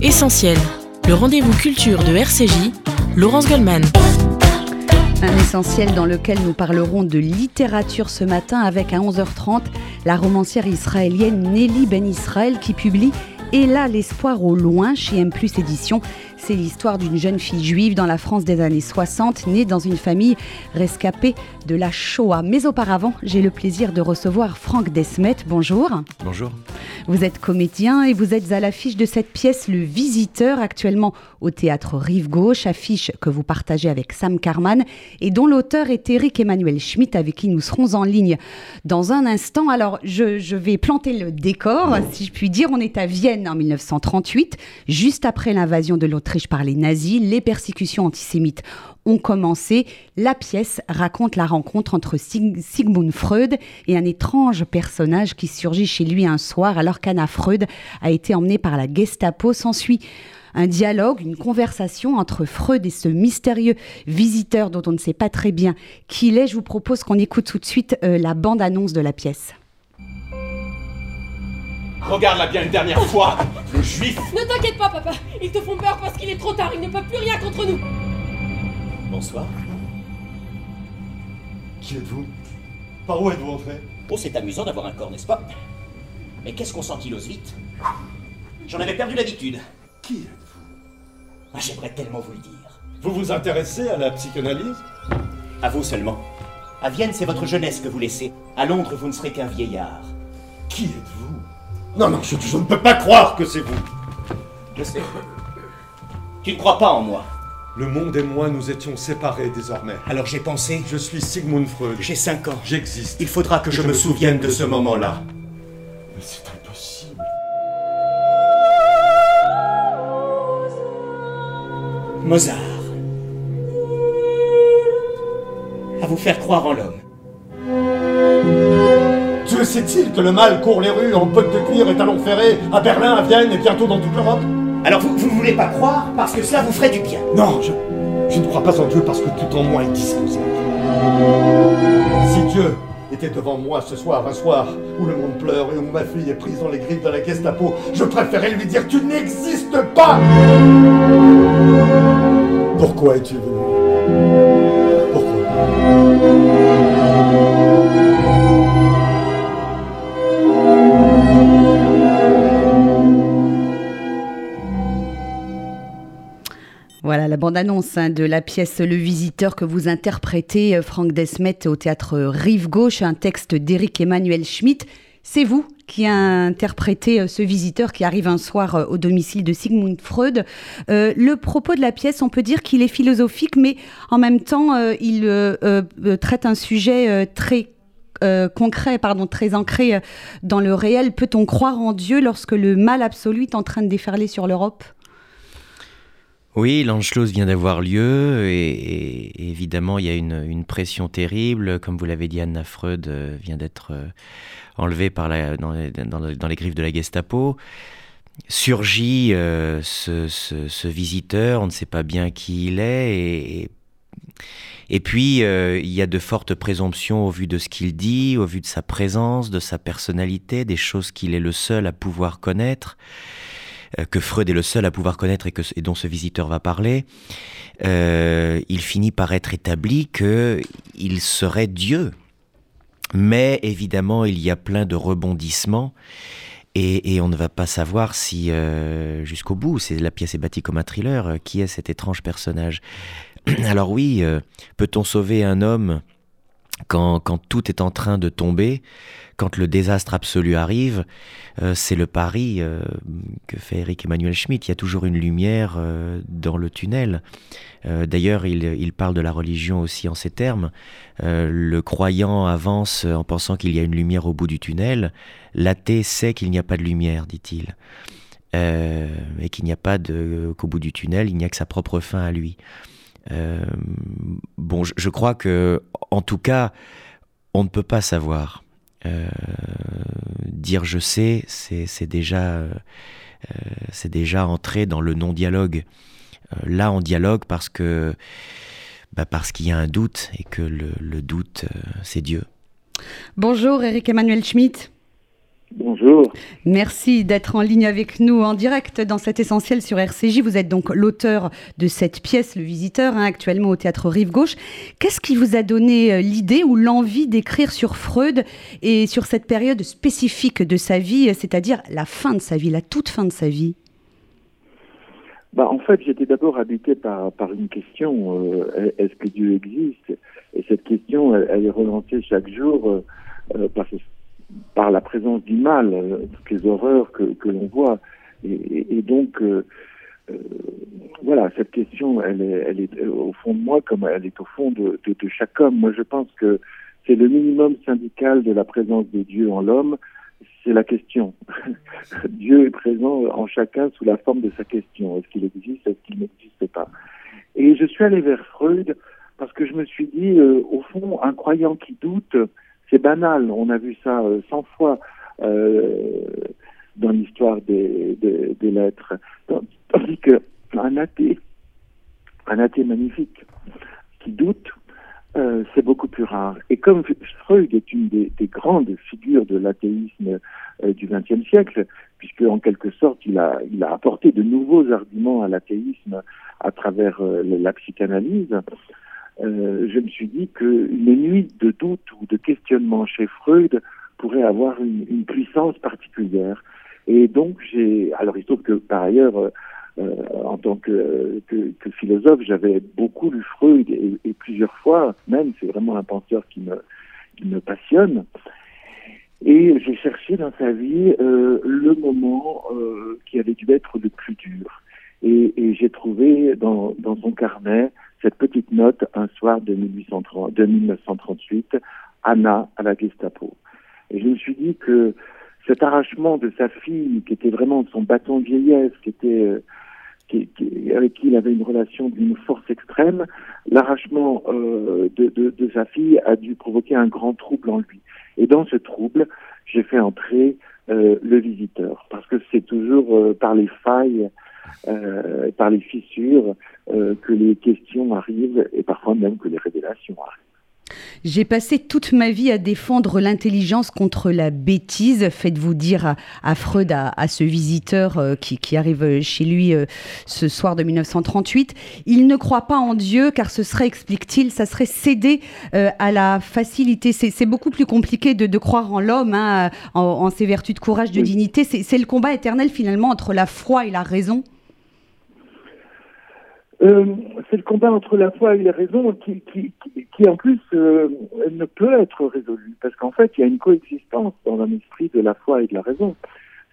Essentiel, le rendez-vous culture de RCJ, Laurence Goldman. Un essentiel dans lequel nous parlerons de littérature ce matin avec à 11h30 la romancière israélienne Nelly Ben Israël qui publie Et là l'espoir au loin chez M+ Éditions. C'est l'histoire d'une jeune fille juive dans la France des années 60, née dans une famille rescapée de la Shoah. Mais auparavant, j'ai le plaisir de recevoir Franck Desmet. Bonjour. Bonjour. Vous êtes comédien et vous êtes à l'affiche de cette pièce Le Visiteur, actuellement au théâtre Rive Gauche, affiche que vous partagez avec Sam Carman et dont l'auteur est Eric Emmanuel Schmitt, avec qui nous serons en ligne dans un instant. Alors, je, je vais planter le décor, si je puis dire. On est à Vienne en 1938, juste après l'invasion de l'Autriche par les nazis. Les persécutions antisémites ont commencé. La pièce raconte la rencontre entre Sig Sigmund Freud et un étrange personnage qui surgit chez lui un soir alors qu'Anna Freud a été emmenée par la Gestapo. S'ensuit un dialogue, une conversation entre Freud et ce mystérieux visiteur dont on ne sait pas très bien qui il est. Je vous propose qu'on écoute tout de suite euh, la bande-annonce de la pièce. Regarde-la bien une dernière fois, le juif Ne t'inquiète pas, papa. Ils te font peur parce qu'il est trop tard. Ils ne peuvent plus rien contre nous. Bonsoir. Qui êtes-vous? Par où êtes-vous entré? Oh, c'est amusant d'avoir un corps, n'est-ce pas? Mais qu'est-ce qu'on s'ankylose vite? J'en avais perdu l'habitude. Qui êtes-vous? Ah, J'aimerais tellement vous le dire. Vous vous intéressez à la psychanalyse? À vous seulement. À Vienne, c'est votre jeunesse que vous laissez. À Londres, vous ne serez qu'un vieillard. Qui êtes-vous? Non, non, je, je ne peux pas croire que c'est vous Je sais. Tu ne crois pas en moi. Le monde et moi, nous étions séparés désormais. Alors j'ai pensé, Je suis Sigmund Freud. j'ai 5 ans. J'existe. Il faudra que je, me souvienne de ce moment-là. Mais c'est impossible. Mozart. À vous faire croire en l'homme. Sait-il que le mal court les rues en bottes de cuir et talons ferrés à Berlin, à Vienne et bientôt dans toute l'Europe Alors vous, vous ne voulez pas croire parce que cela vous ferait du bien. Non, je, je ne crois pas en Dieu parce que tout en moi est disposé. Si Dieu était devant moi ce soir, un soir où le monde pleure et où ma fille est prise dans les griffes de la Gestapo, je préférais lui dire Tu n'existes pas Pourquoi es-tu venu? Pourquoi? La bande-annonce hein, de la pièce Le Visiteur que vous interprétez, euh, Franck Desmet, au théâtre Rive Gauche, un texte d'Éric Emmanuel Schmitt. C'est vous qui a interprété euh, ce visiteur qui arrive un soir euh, au domicile de Sigmund Freud. Euh, le propos de la pièce, on peut dire qu'il est philosophique, mais en même temps, euh, il euh, euh, traite un sujet euh, très euh, concret, pardon, très ancré euh, dans le réel. Peut-on croire en Dieu lorsque le mal absolu est en train de déferler sur l'Europe? Oui, l'Anschluss vient d'avoir lieu et, évidemment il y a une, pression terrible. Comme vous l'avez dit, Anna Freud euh, vient d'être euh, enlevée par dans, les, griffes de la Gestapo. Surgit euh, ce, visiteur, on ne sait pas bien qui il est et, puis il y a de fortes présomptions au vu de ce qu'il dit, au vu de sa présence, de sa personnalité, des choses qu'il est le seul à pouvoir connaître que Freud est le seul à pouvoir connaître et, que, dont ce visiteur va parler, euh, il finit par être établi que il serait Dieu. Mais évidemment, il y a plein de rebondissements et, on ne va pas savoir si euh, jusqu'au bout, c'est la pièce est bâtie comme un thriller, euh, qui est cet étrange personnage. Alors oui, euh, peut-on sauver un homme quand, quand tout est en train de tomber, quand le désastre absolu arrive, euh, c'est le pari euh, que fait Eric Emmanuel Schmitt. Il y a toujours une lumière euh, dans le tunnel. Euh, D'ailleurs, il, il parle de la religion aussi en ces termes. Euh, le croyant avance en pensant qu'il y a une lumière au bout du tunnel. L'athée sait qu'il n'y a pas de lumière, dit-il. Euh, et qu'il n'y a pas de qu'au bout du tunnel, il n'y a que sa propre fin à lui. Euh, bon, je, crois que, en tout cas, on ne peut pas savoir. Euh, dire je sais, c'est déjà, euh, c'est déjà entrer dans le non-dialogue. Euh, là, on dialogue parce que, bah, parce qu'il y a un doute et que le, doute, euh, c'est Dieu. Bonjour Eric Emmanuel Schmitt. Bonjour. Merci d'être en ligne avec nous en direct dans cet essentiel sur RCJ. Vous êtes donc l'auteur de cette pièce, Le Visiteur, hein, actuellement au théâtre Rive Gauche. Qu'est-ce qui vous a donné euh, l'idée ou l'envie d'écrire sur Freud et sur cette période spécifique de sa vie, c'est-à-dire la fin de sa vie, la toute fin de sa vie? Bah, En fait, j'étais d'abord habité par, par une question, euh, est-ce que Dieu existe? Et cette question, elle, est relancée chaque jour euh, par, par, la présence du mal, toutes les horreurs que, l'on voit. Et, donc, voilà, cette question, elle est, est au fond de moi comme elle est au fond de chaque homme. Moi, je pense que c'est le minimum syndical de la présence de Dieu en l'homme c'est la question. Dieu est présent en chacun sous la forme de sa question. Est-ce qu'il existe Est-ce qu'il n'existe pas? Et je suis allé vers Freud parce que je me suis dit, euh, au fond, un croyant qui doute, c'est banal. On a vu ça euh, cent fois euh, dans l'histoire des, lettres. Tandis qu'un athée, un athée magnifique, qui doute, euh, c'est beaucoup plus rare. Et comme Freud est une des, grandes figures de l'athéisme euh, du XXe siècle, puisque en quelque sorte il a, apporté de nouveaux arguments à l'athéisme à travers euh, la psychanalyse, je me suis dit qu'une nuit de doute ou de questionnement chez Freud pourrait avoir une, puissance particulière. Et donc j'ai, alors il se trouve que par ailleurs euh, en tant que, philosophe, j'avais beaucoup lu Freud et, plusieurs fois, même, c'est vraiment un penseur qui me, passionne. Et j'ai cherché dans sa vie euh, le moment euh, qui avait dû être le plus dur. Et, j'ai trouvé dans son carnet cette petite note un soir de, 1830, de 1938, Anna à la Gestapo. Et je me suis dit que cet arrachement de sa fille, qui était vraiment son bâton de vieillesse, qui était euh, avec qui il avait une relation d'une force extrême, l'arrachement euh, de, sa fille a dû provoquer un grand trouble en lui. Et dans ce trouble, j'ai fait entrer euh, le visiteur, parce que c'est toujours par les failles, euh, par les fissures, euh, que les questions arrivent, et parfois même que les révélations arrivent. J'ai passé toute ma vie à défendre l'intelligence contre la bêtise. Faites-vous dire à, Freud, à, ce visiteur euh, qui, arrive chez lui euh, ce soir de 1938. Il ne croit pas en Dieu car ce serait, explique-t-il, ça serait céder euh, à la facilité. C'est beaucoup plus compliqué de, croire en l'homme, hein, en, ses vertus de courage, de dignité. C'est le combat éternel finalement entre la foi et la raison. Euh, c'est le combat entre la foi et la raison qui, qui, qui, en plus euh, ne peut être résolu parce qu'en fait il y a une coexistence dans un esprit de la foi et de la raison.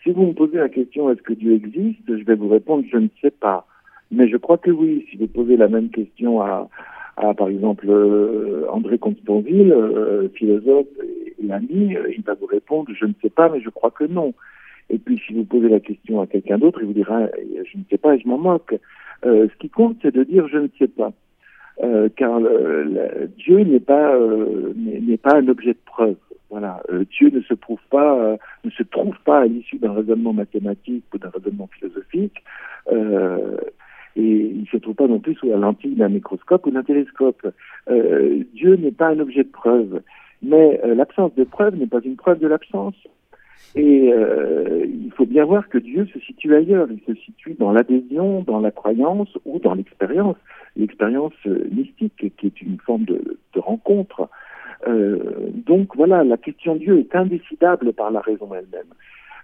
Si vous me posez la question est-ce que Dieu existe, je vais vous répondre je ne sais pas. Mais je crois que oui. Si vous posez la même question à, à par exemple euh, André Constanville, euh, philosophe et ami, il va vous répondre je ne sais pas, mais je crois que non. Et puis si vous posez la question à quelqu'un d'autre, il vous dira je ne sais pas et je m'en moque. Euh, ce qui compte, c'est de dire je ne sais pas. Euh, car le, Dieu n'est pas euh, n'est pas un objet de preuve. Voilà, euh, Dieu ne se prouve pas, euh, ne se trouve pas à l'issue d'un raisonnement mathématique ou d'un raisonnement philosophique, et il ne se trouve pas non plus sous la lentille d'un microscope ou d'un télescope. Dieu n'est pas un objet de preuve, mais l'absence de preuve n'est pas une preuve de l'absence. Et euh, il faut bien voir que Dieu se situe ailleurs. Il se situe dans l'adhésion, dans la croyance ou dans l'expérience. L'expérience euh, mystique, qui est une forme de, de rencontre. Euh, donc voilà, la question de Dieu est indécidable par la raison elle-même.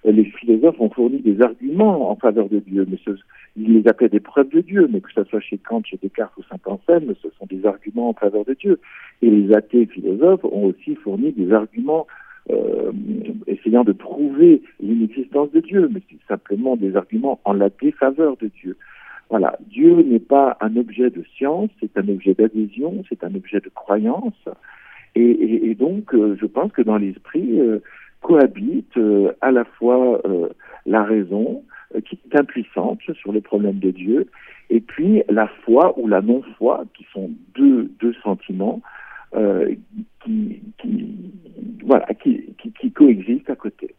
Les philosophes ont fourni des arguments en faveur de Dieu, mais ce, ils les appelaient des preuves de Dieu, mais que ce soit chez Kant, chez Descartes ou Saint-Anselme, ce sont des arguments en faveur de Dieu. Et les athées philosophes ont aussi fourni des arguments euh, essayant de prouver l'inexistence de Dieu, mais c'est simplement des arguments en la défaveur de Dieu. Voilà, Dieu n'est pas un objet de science, c'est un objet d'adhésion, c'est un objet de croyance, et, donc euh, je pense que dans l'esprit euh, cohabite à la fois la raison, qui est impuissante sur les problèmes de Dieu, et puis la foi ou la non-foi, qui sont deux, sentiments qui, qui, voilà, qui, qui, qui coexistent à côté.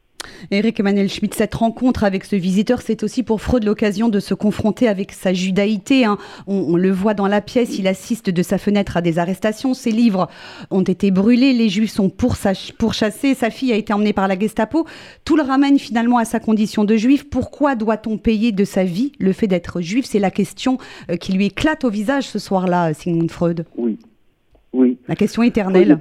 Eric Emmanuel Schmitt, cette rencontre avec ce visiteur, c'est aussi pour Freud l'occasion de se confronter avec sa judaïté. Hein. On, le voit dans la pièce, il assiste de sa fenêtre à des arrestations. Ses livres ont été brûlés, les juifs sont pourchassés, sa fille a été emmenée par la Gestapo. Tout le ramène finalement à sa condition de juif. Pourquoi doit-on payer de sa vie le fait d'être juif? C'est la question euh, qui lui éclate au visage ce soir-là, Sigmund Freud. Oui, oui. La question éternelle.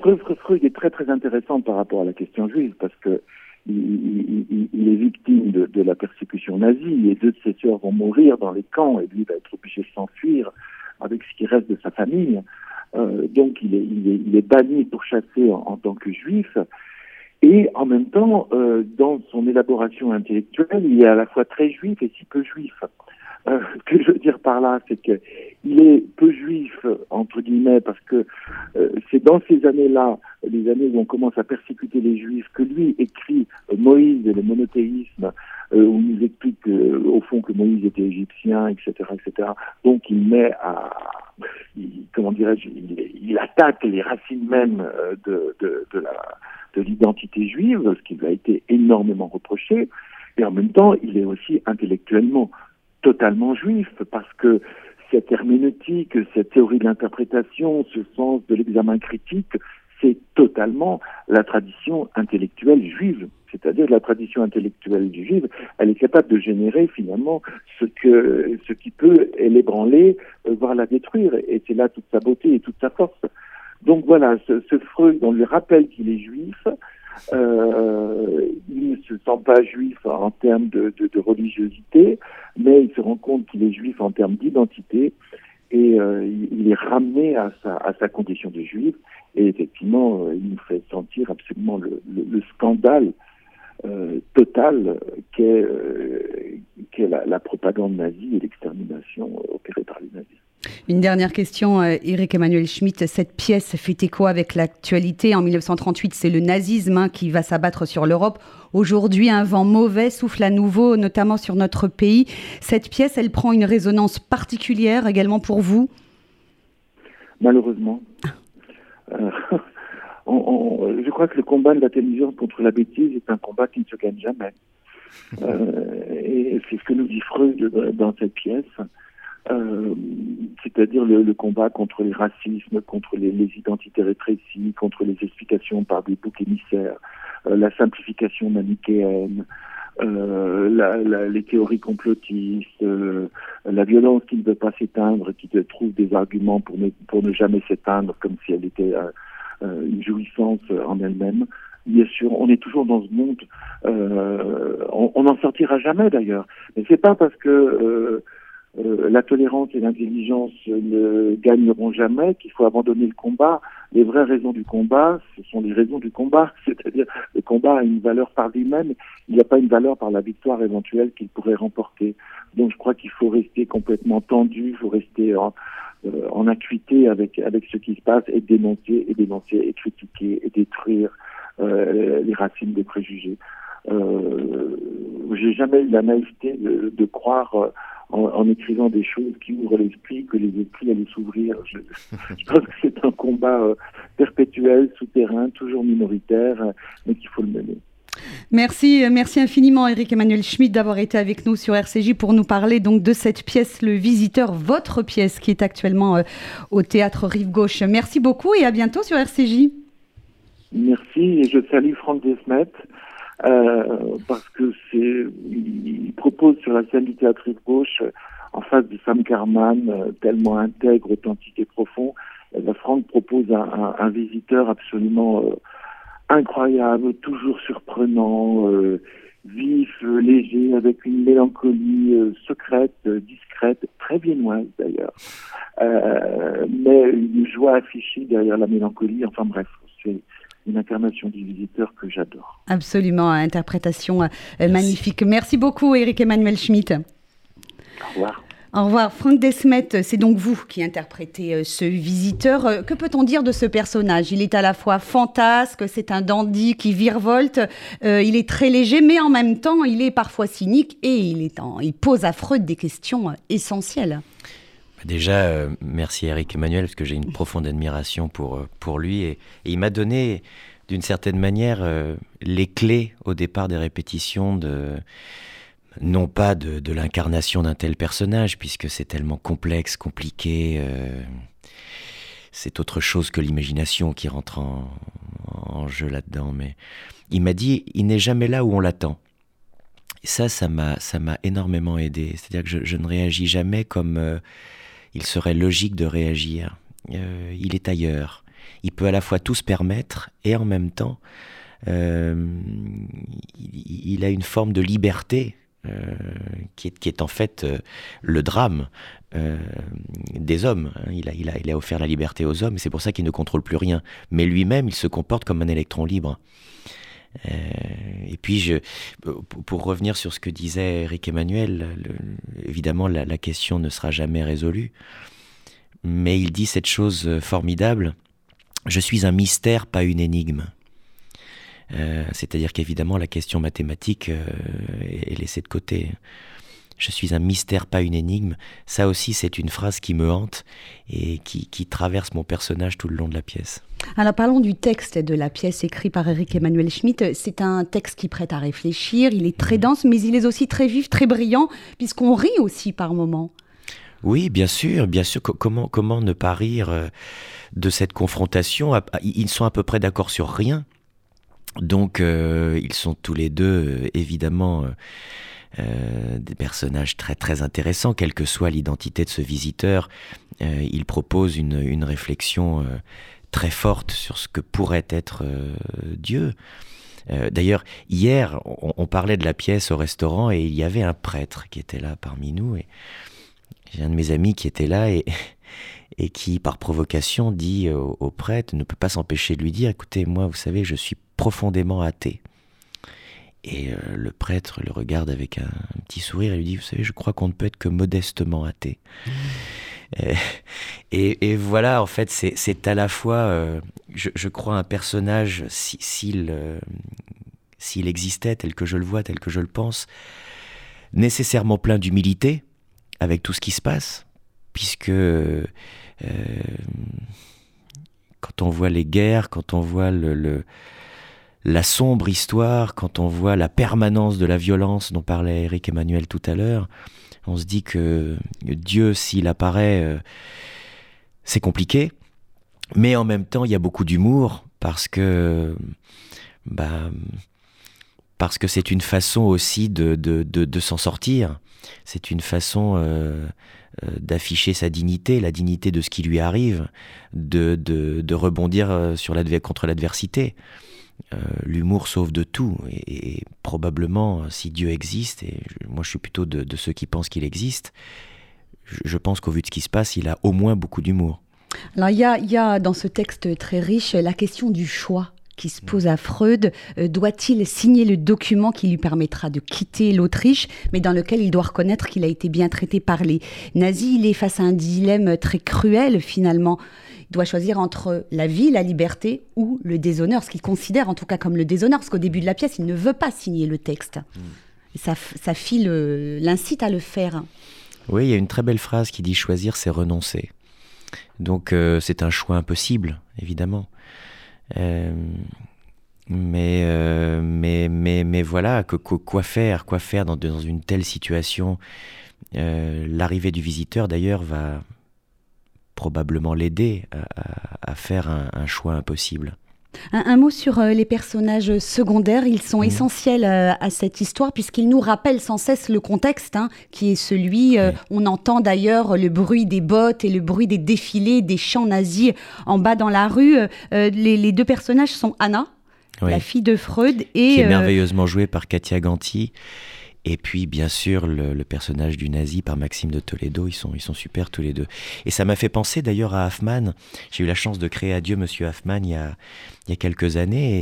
Freud, est très très intéressant par rapport à la question juive parce que il, est victime de, la persécution nazie et deux de ses sœurs vont mourir dans les camps et lui va être obligé de s'enfuir avec ce qui reste de sa famille. Euh, donc il est, il, est, banni pour chasser en, tant que juif. Et en même temps, euh, dans son élaboration intellectuelle, il est à la fois très juif et si peu juif. Euh, ce que je veux dire par là, c'est que il est peu juif entre guillemets parce que euh, c'est dans ces années-là, les années où on commence à persécuter les juifs, que lui écrit euh, Moïse et le monothéisme, où il nous explique au fond que Moïse était égyptien, etc., etc. Donc il met à comment dirais-je, il, attaque les racines mêmes de, de l'identité juive, ce qui lui a été énormément reproché, et en même temps, il est aussi intellectuellement totalement juif, parce que cette herméneutique, cette théorie de l'interprétation, ce sens de l'examen critique, c'est totalement la tradition intellectuelle juive. C'est-à-dire la tradition intellectuelle juive, elle est capable de générer finalement ce qui peut l'ébranler, euh, voire la détruire. Et c'est là toute sa beauté et toute sa force. Donc voilà, ce Freud, on lui rappelle qu'il est juif, euh, il ne se sent pas juif en termes de, religiosité, mais il se rend compte qu'il est juif en termes d'identité et euh, il est ramené à sa, condition de juif. Et effectivement, euh, il nous fait sentir absolument le scandale euh, total qu'est euh, qu la, la, propagande nazie et l'extermination opérée par les nazis. Une dernière question, Eric Emmanuel Schmitt. Cette pièce fait écho avec l'actualité. En 1938, c'est le nazisme hein, qui va s'abattre sur l'Europe. Aujourd'hui, un vent mauvais souffle à nouveau, notamment sur notre pays. Cette pièce, elle prend une résonance particulière également pour vous? Malheureusement. Euh, on, je crois que le combat de télévision contre la bêtise est un combat qui ne se gagne jamais. Euh, et c'est ce que nous dit Freud dans cette pièce. Euh, c'est-à-dire le, le, combat contre les racismes, contre les, les, identités rétrécies, contre les explications par des boucs émissaires, euh, la simplification manichéenne, la, la, les théories complotistes, la violence qui ne veut pas s'éteindre, qui trouve des arguments pour ne, pour ne jamais s'éteindre, comme si elle était une jouissance en elle-même. Bien sûr, on est toujours dans ce monde. on n'en sortira jamais d'ailleurs. Mais c'est pas parce que euh, la tolérance et l'intelligence ne gagneront jamais, qu'il faut abandonner le combat. Les vraies raisons du combat, ce sont les raisons du combat, c'est-à-dire le combat a une valeur par lui-même, il n'y a pas une valeur par la victoire éventuelle qu'il pourrait remporter. Donc je crois qu'il faut rester complètement tendu, il faut rester en, euh, en acuité avec, avec ce qui se passe et dénoncer, et dénoncer, et critiquer, et détruire euh, les racines des préjugés. Euh, J'ai jamais eu la naïveté de, croire en, écrivant des choses qui ouvrent l'esprit, que les esprits allaient s'ouvrir. Je, pense que c'est un combat perpétuel, souterrain, toujours minoritaire, mais qu'il faut le mener. Merci, euh, merci infiniment Eric Emmanuel Schmidt d'avoir été avec nous sur RCJ pour nous parler donc de cette pièce Le Visiteur, votre pièce qui est actuellement au théâtre Rive Gauche. Merci beaucoup et à bientôt sur RCJ. Merci et je salue Franck Desmet euh, parce que c'est, il propose sur la scène du théâtre gauche, euh, en face de Sam Carman, euh, tellement intègre, authentique et profond, eh Franck propose un, visiteur absolument incroyable, toujours surprenant, vif, léger, avec une mélancolie secrète, discrète, très viennoise d'ailleurs, mais une joie affichée derrière la mélancolie. Enfin bref, c'est une incarnation du visiteur que j'adore. Absolument, interprétation euh, magnifique. Merci beaucoup, Eric Emmanuel Schmitt. Au revoir. Au revoir. Franck Desmet, c'est donc vous qui interprétez euh, ce visiteur. Euh, que peut-on dire de ce personnage? Il est à la fois fantasque, c'est un dandy qui virevolte, il est très léger, mais en même temps, il est parfois cynique et il, est en, il pose à Freud des questions essentielles. Déjà, euh, merci Eric Emmanuel, parce que j'ai une profonde admiration pour, euh, pour lui. Et, et il m'a donné d'une certaine manière, les clés au départ des répétitions de non pas de, l'incarnation d'un tel personnage, puisque c'est tellement complexe, compliqué, c'est autre chose que l'imagination qui rentre en, jeu là-dedans. Mais il m'a dit, il n'est jamais là où on l'attend. ça, ça m'a, ça m'a énormément aidé. C'est-à-dire que je, ne réagis jamais comme euh, il serait logique de réagir. Euh, il est ailleurs. Il peut à la fois tout se permettre et en même temps, euh, il, a une forme de liberté qui, est, qui, est, en fait le drame euh, des hommes. Hein. Il, a, offert la liberté aux hommes, c'est pour ça qu'il ne contrôle plus rien. Mais lui-même, il se comporte comme un électron libre. Euh, et puis, je, pour revenir sur ce que disait Eric Emmanuel, évidemment, la, question ne sera jamais résolue. Mais il dit cette chose formidable Je suis un mystère, pas une énigme. Euh, c'est-à-dire qu'évidemment, la question mathématique est laissée de côté. Je suis un mystère, pas une énigme. Ça aussi, c'est une phrase qui me hante et qui, traverse mon personnage tout le long de la pièce. Alors parlons du texte de la pièce écrite par Eric Emmanuel Schmitt. C'est un texte qui prête à réfléchir. Il est très mmh. dense, mais il est aussi très vif, très brillant, puisqu'on rit aussi par moments. Oui, bien sûr, bien sûr. Comment, comment ne pas rire euh, de cette confrontation? Ils sont à peu près d'accord sur rien. Donc, euh, ils sont tous les deux, euh, évidemment, euh, des personnages très très intéressants, quelle que soit l'identité de ce visiteur. Euh, il propose une, une réflexion très forte sur ce que pourrait être Dieu. D'ailleurs, hier, on, parlait de la pièce au restaurant et il y avait un prêtre qui était là parmi nous. Et j'ai un de mes amis qui était là et, et qui, par provocation, dit au prêtre, ne peut pas s'empêcher de lui dire, écoutez, moi, vous savez, je suis profondément athée. Et euh, le prêtre le regarde avec un, petit sourire et lui dit, vous savez, je crois qu'on ne peut être que modestement athée. Mmh. Euh, et, voilà, en fait, c'est à la fois, euh, je, crois, un personnage, s'il s'il existait tel que je le vois, tel que je le pense, nécessairement plein d'humilité avec tout ce qui se passe, puisque quand on voit les guerres, quand on voit le la sombre histoire, quand on voit la permanence de la violence dont parlait Eric Emmanuel tout à l'heure, on se dit que Dieu, s'il apparaît, euh, c'est compliqué. Mais en même temps, il y a beaucoup d'humour parce que, bah, parce que c'est une façon aussi de, de, s'en sortir. C'est une façon euh, euh, d'afficher sa dignité, la dignité de ce qui lui arrive, de, de rebondir sur contre l'adversité. Euh, l'humour sauve de tout. Et, probablement, si Dieu existe, et moi je suis plutôt de, ceux qui pensent qu'il existe, je, pense qu'au vu de ce qui se passe, il a au moins beaucoup d'humour. Alors il y a, y a, dans ce texte très riche la question du choix qui se pose à Freud. Euh, doit-il signer le document qui lui permettra de quitter l'Autriche, mais dans lequel il doit reconnaître qu'il a été bien traité par les nazis? Il est face à un dilemme très cruel finalement doit choisir entre la vie, la liberté ou le déshonneur, ce qu'il considère en tout cas comme le déshonneur, parce qu'au début de la pièce, il ne veut pas signer le texte. Hmm. sa, sa, fille l'incite à le faire. Oui, il y a une très belle phrase qui dit choisir, c'est renoncer. Donc euh, c'est un choix impossible, évidemment. Euh, mais, euh, mais, mais, mais voilà, que, quoi faire Quoi faire dans, dans une telle situation? L'arrivée du visiteur, d'ailleurs, va, probablement l'aider à, faire un, choix impossible. Un, mot sur euh, les personnages secondaires, ils sont mmh. essentiels euh, à cette histoire puisqu'ils nous rappellent sans cesse le contexte hein, qui est celui, euh, on entend d'ailleurs le bruit des bottes et le bruit des défilés, des chants nazis en bas dans la rue. Les, deux personnages sont Anna, la fille de Freud, et... Qui est merveilleusement jouée par Katia Ganti et puis, bien sûr, le, personnage du nazi par Maxime de Toledo, ils sont, ils sont super tous les deux. Et ça m'a fait penser d'ailleurs à Hoffman. J'ai eu la chance de créer Adieu Monsieur Hoffman il y a, il y a quelques années.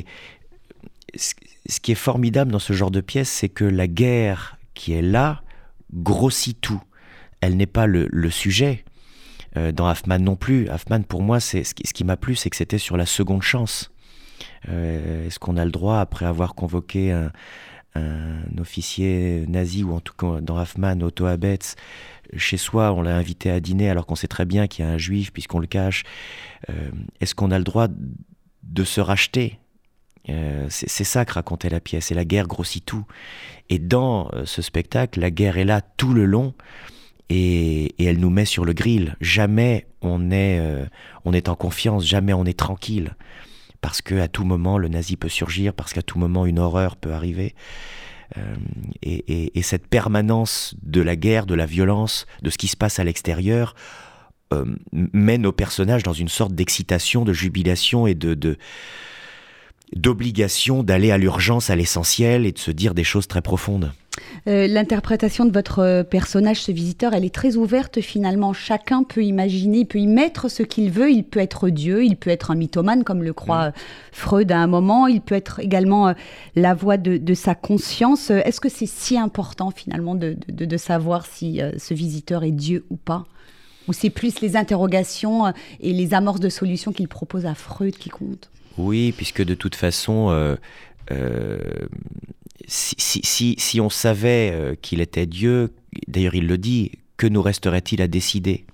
Et ce, qui est formidable dans ce genre de pièce, c'est que la guerre qui est là grossit tout. Elle n'est pas le, sujet. Euh, dans Hoffman non plus. Hoffman, pour moi, c'est ce qui, m'a plu, c'est que c'était sur la seconde chance. Euh, est-ce qu'on a le droit, après avoir convoqué un, un officier nazi, ou en tout cas dans Hoffman, Otto Abetz, chez soi, on l'a invité à dîner alors qu'on sait très bien qu'il y a un juif puisqu'on le cache. Euh, est-ce qu'on a le droit de se racheter? C'est ça que racontait la pièce, et la guerre grossit tout. Et dans ce spectacle, la guerre est là tout le long, et, elle nous met sur le grill. Jamais on est, on est en confiance, jamais on est tranquille parce qu'à tout moment le nazi peut surgir, parce qu'à tout moment une horreur peut arriver. Euh, et, cette permanence de la guerre, de la violence, de ce qui se passe à l'extérieur, euh, mène nos personnages dans une sorte d'excitation, de jubilation et d'obligation d'aller à l'urgence, à l'essentiel et de se dire des choses très profondes. Euh, l'interprétation de votre euh, personnage, ce visiteur, elle est très ouverte finalement. Chacun peut imaginer, peut y mettre ce qu'il veut. Il peut être Dieu, il peut être un mythomane, comme le croit mm. Freud à un moment. Il peut être également euh, la voix de, sa conscience. Est-ce que c'est si important finalement de, de savoir si ce visiteur est Dieu ou pas? Ou c'est plus les interrogations et les amorces de solutions qu'il propose à Freud qui comptent? Oui, puisque de toute façon si, si, on savait euh, qu'il était Dieu, d'ailleurs il le dit, que nous resterait-il à décider?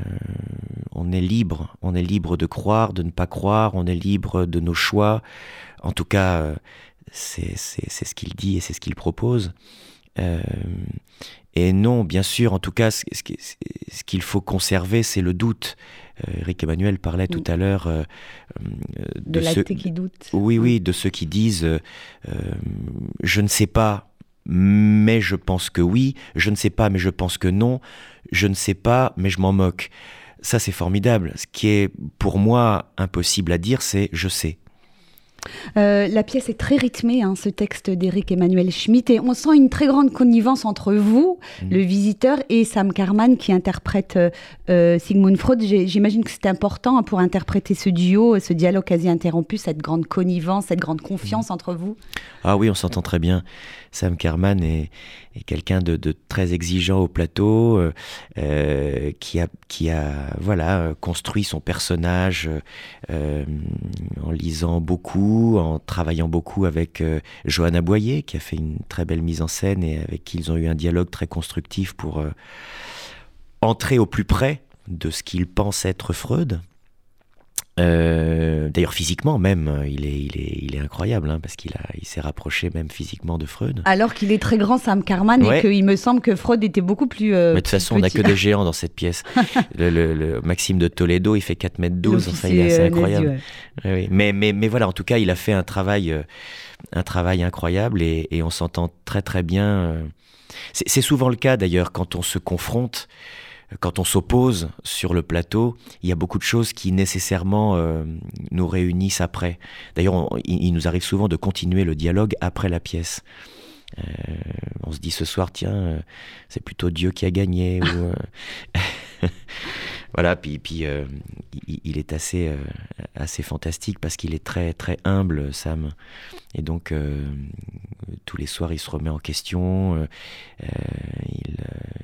Euh, On est libre, on est libre de croire, de ne pas croire, on est libre de nos choix. En tout cas, euh, c'est ce qu'il dit et c'est ce qu'il propose. et non, bien sûr, en tout cas, ce qu'il faut conserver, c'est le doute. Eric Emmanuel parlait tout à l'heure euh, euh, de, ceux qui doute. Oui, oui, de ceux qui disent euh, je ne sais pas, mais je pense que oui, je ne sais pas, mais je pense que non, je ne sais pas, mais je m'en moque. Ça, c'est formidable. Ce qui est pour moi impossible à dire, c'est je sais. Euh, la pièce est très rythmée, hein, ce texte d'Éric Emmanuel Schmitt, et on sent une très grande connivence entre vous, mmh. le visiteur, et Sam Carman qui interprète euh, euh, Sigmund Freud. J'imagine que c'est important pour interpréter ce duo, ce dialogue quasi interrompu, cette grande connivence, cette grande confiance mmh. entre vous. Ah oui, on s'entend très bien. Sam Carman est, quelqu'un de, très exigeant au plateau, qui a, qui a voilà construit son personnage en lisant beaucoup en travaillant beaucoup avec euh, Johanna Boyer, qui a fait une très belle mise en scène et avec qui ils ont eu un dialogue très constructif pour euh, entrer au plus près de ce qu'ils pensent être Freud. Euh, d'ailleurs, physiquement même, il est, il est, il est incroyable, hein, parce qu'il il s'est rapproché même physiquement de Freud. Alors qu'il est très grand, Sam Carman, et qu'il me semble que Freud était beaucoup plus. mais de toute façon, on n'a que des géants dans cette pièce. le, Maxime de Toledo, il fait 4 mètres 12, enfin, il est incroyable. Mais, mais, mais voilà, en tout cas, il a fait un travail, euh, un travail incroyable et, on s'entend très très bien. Euh. C'est souvent le cas d'ailleurs quand on se confronte quand on s'oppose sur le plateau, il y a beaucoup de choses qui nécessairement euh, nous réunissent après. D'ailleurs, il, nous arrive souvent de continuer le dialogue après la pièce. Euh, on se dit ce soir, tiens, euh, c'est plutôt Dieu qui a gagné. voilà, puis, puis il, est assez, assez fantastique parce qu'il est très, très humble, Sam. Et donc, tous les soirs, il se remet en question.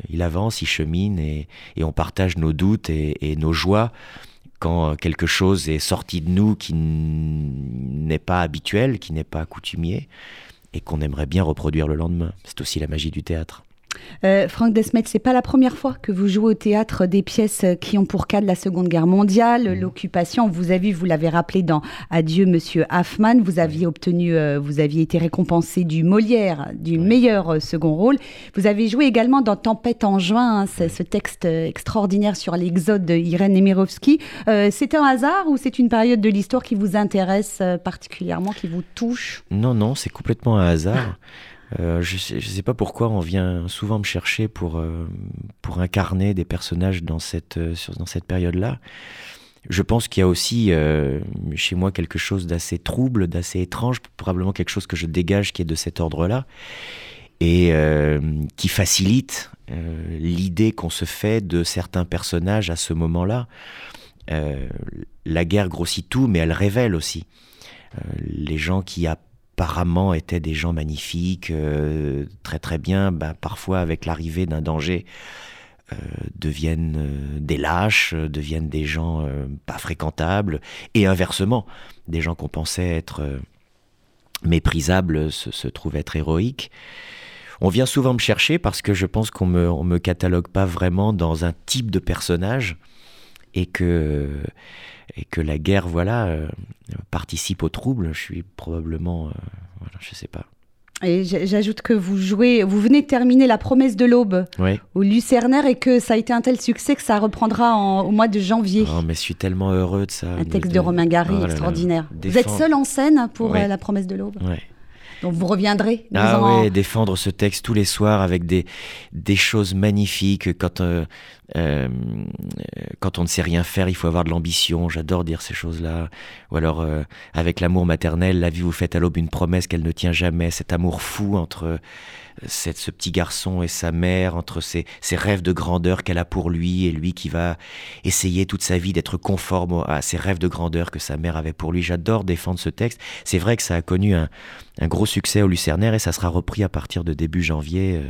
il avance, il chemine et, on partage nos doutes et, nos joies quand quelque chose est sorti de nous qui n'est pas habituel, qui n'est pas coutumier et qu'on aimerait bien reproduire le lendemain. C'est aussi la magie du théâtre. Euh, Franck Desmet, c'est pas la première fois que vous jouez au théâtre des pièces qui ont pour cas de la Seconde Guerre mondiale, mmh. l'occupation. Vous avez, vous l'avez rappelé dans Adieu, Monsieur Hoffman, vous aviez obtenu, euh, vous aviez été récompensé du Molière, du meilleur euh, second rôle. Vous avez joué également dans Tempête en juin, hein, ce texte extraordinaire sur l'exode d'Irène Nemirovski. c'est un hasard ou c'est une période de l'histoire qui vous intéresse particulièrement, qui vous touche? Non, non, c'est complètement un hasard. Euh, je sais, sais pas pourquoi on vient souvent me chercher pour, euh, pour incarner des personnages dans cette, euh, dans cette période-là. Je pense qu'il y a aussi chez moi quelque chose d'assez trouble, d'assez étrange, probablement quelque chose que je dégage qui est de cet ordre-là, et qui facilite l'idée qu'on se fait de certains personnages à ce moment-là. la guerre grossit tout, mais elle révèle aussi. les gens qui, a, apparemment étaient des gens magnifiques, euh, très très bien, bah, parfois avec l'arrivée d'un danger, euh, deviennent euh, des lâches, deviennent des gens pas fréquentables, et inversement, des gens qu'on pensait être méprisables se, trouvent être héroïques. On vient souvent me chercher parce que je pense qu'on me, me catalogue pas vraiment dans un type de personnage, et que, et que la guerre, voilà, euh, participe au trouble, je suis probablement, euh, voilà, je sais pas. Et j'ajoute que vous jouez, vous venez de terminer La promesse de l'aube au Lucernaire et que ça a été un tel succès que ça reprendra au mois de janvier. Oh, mais je suis tellement heureux de ça. Un texte de, Romain Gary oh extraordinaire. Vous êtes seul en scène pour euh, La promesse de l'aube ouais. Donc vous reviendrez. Ah oui, défendre ce texte tous les soirs avec des, des choses magnifiques. Quand, euh, euh, quand on ne sait rien faire, il faut avoir de l'ambition. J'adore dire ces choses-là. Ou alors, euh, avec l'amour maternel, la vie vous fait à l'aube une promesse qu'elle ne tient jamais. Cet amour fou entre cette, ce petit garçon et sa mère, entre ses, ses rêves de grandeur qu'elle a pour lui et lui qui va essayer toute sa vie d'être conforme à ces rêves de grandeur que sa mère avait pour lui. J'adore défendre ce texte. C'est vrai que ça a connu un, un gros succès au Lucernaire et ça sera repris à partir de début janvier, euh,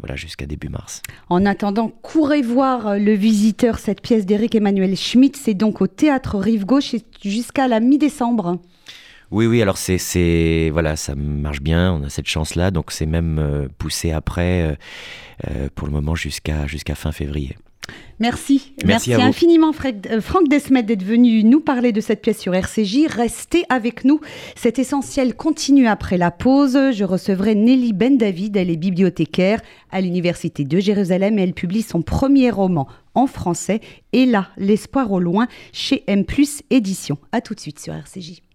voilà, jusqu'à début mars. En attendant, courez voir euh, Le Visiteur, cette pièce d'Éric Emmanuel Schmitt. C'est donc au théâtre Rive Gauche jusqu'à la mi-décembre. Oui, oui, alors c'est, voilà, ça marche bien, on a cette chance-là, donc c'est même euh, poussé après, pour le moment, jusqu'à jusqu'à fin février. Merci. Merci, infiniment euh, Franck Desmet d'être venu nous parler de cette pièce sur RCJ. Restez avec nous. Cet essentiel continue après la pause. Je recevrai Nelly Ben David. Elle est bibliothécaire à l'Université de Jérusalem et elle publie son premier roman en français. Et là, l'espoir au loin chez M+ Édition. À tout de suite sur RCJ.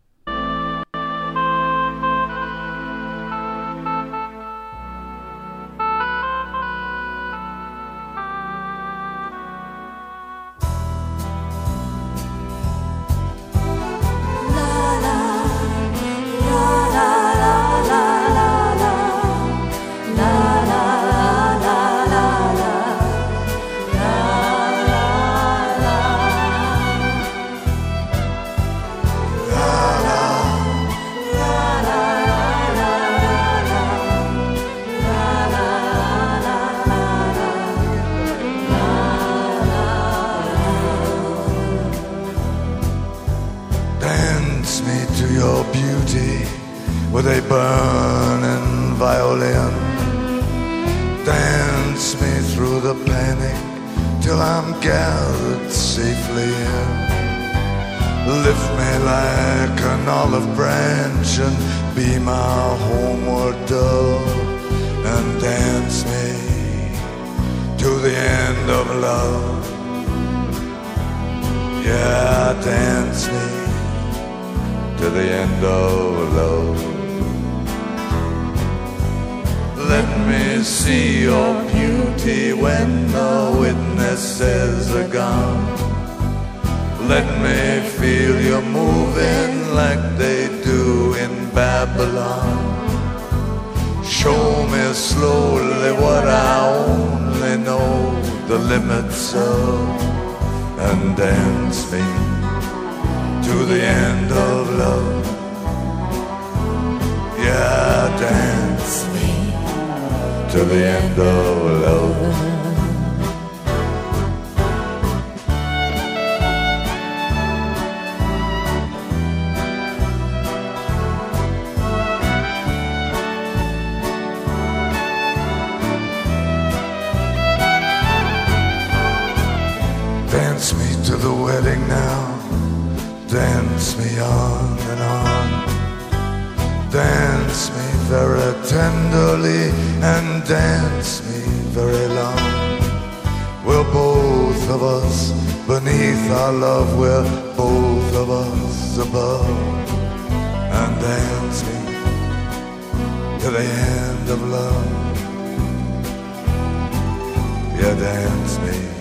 end of love. Yeah, dance me to the end of love. Let me see your beauty when the witnesses are gone. Let me feel you moving like they do in Babylon. Show me slowly what I only know the limits of and dance me to the end of love. Yeah, dance me to the end of love. now. Dance me on and on. Dance me very tenderly and dance me very long. We're both of us beneath our love, we're both of us above. And dance me to the end of love. Yeah, dance me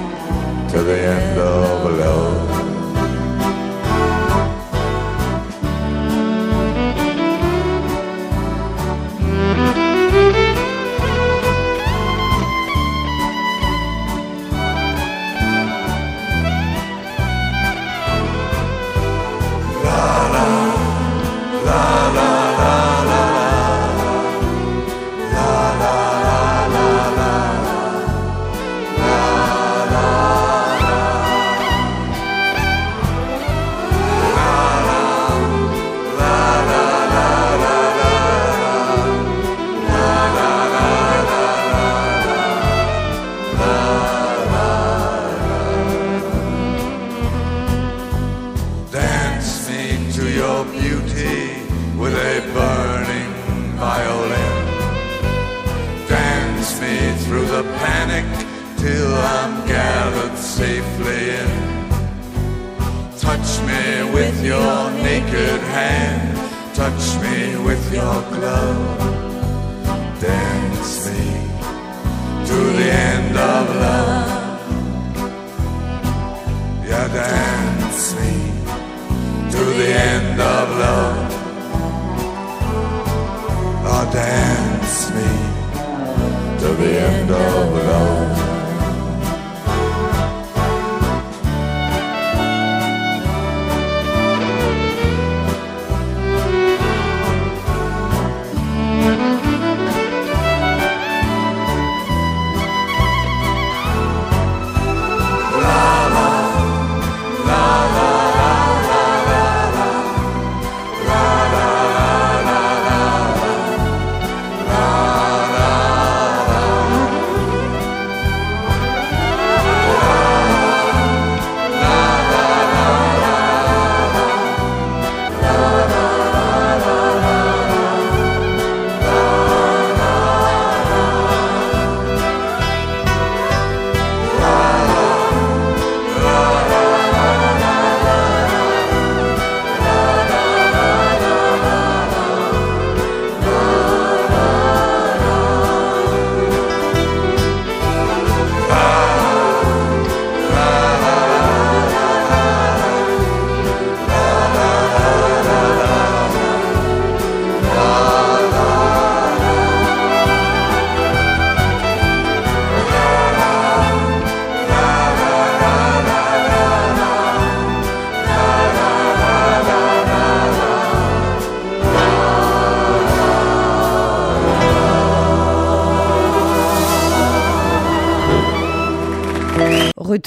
to the end of love. Me with your naked hand, touch me with your glove. Dance me to the end of love. Yeah, dance me to the end of love. Oh, dance me to the end of love.